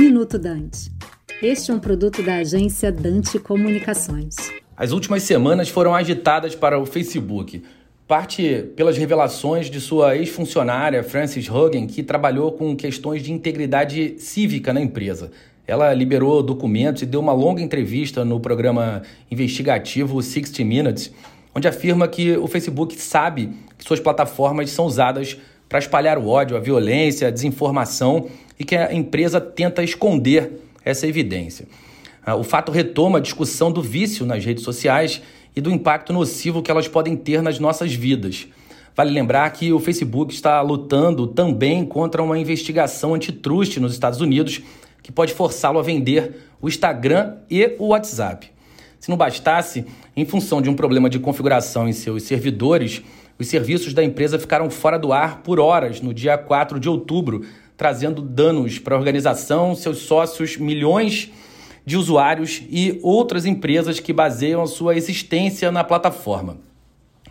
Minuto Dante. Este é um produto da agência Dante Comunicações. As últimas semanas foram agitadas para o Facebook. Parte pelas revelações de sua ex-funcionária, Frances Hogan, que trabalhou com questões de integridade cívica na empresa. Ela liberou documentos e deu uma longa entrevista no programa investigativo 60 Minutes, onde afirma que o Facebook sabe que suas plataformas são usadas para espalhar o ódio, a violência, a desinformação e que a empresa tenta esconder essa evidência. Ah, o fato retoma a discussão do vício nas redes sociais e do impacto nocivo que elas podem ter nas nossas vidas. Vale lembrar que o Facebook está lutando também contra uma investigação antitruste nos Estados Unidos que pode forçá-lo a vender o Instagram e o WhatsApp. Se não bastasse, em função de um problema de configuração em seus servidores, os serviços da empresa ficaram fora do ar por horas no dia 4 de outubro, trazendo danos para a organização, seus sócios, milhões de usuários e outras empresas que baseiam sua existência na plataforma.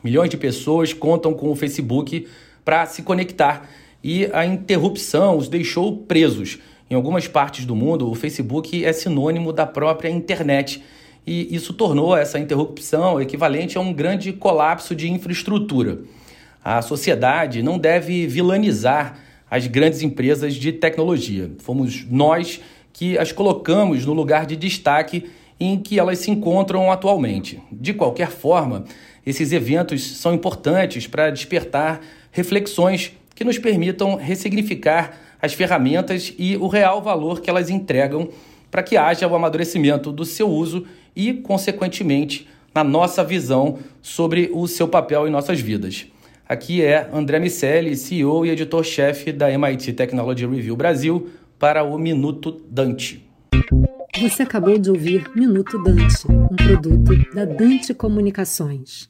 Milhões de pessoas contam com o Facebook para se conectar e a interrupção os deixou presos. Em algumas partes do mundo, o Facebook é sinônimo da própria internet e isso tornou essa interrupção equivalente a um grande colapso de infraestrutura. A sociedade não deve vilanizar as grandes empresas de tecnologia. Fomos nós que as colocamos no lugar de destaque em que elas se encontram atualmente. De qualquer forma, esses eventos são importantes para despertar reflexões que nos permitam ressignificar as ferramentas e o real valor que elas entregam para que haja o amadurecimento do seu uso e, consequentemente, na nossa visão sobre o seu papel em nossas vidas. Aqui é André Miceli, CEO e editor-chefe da MIT Technology Review Brasil, para o Minuto Dante. Você acabou de ouvir Minuto Dante, um produto da Dante Comunicações.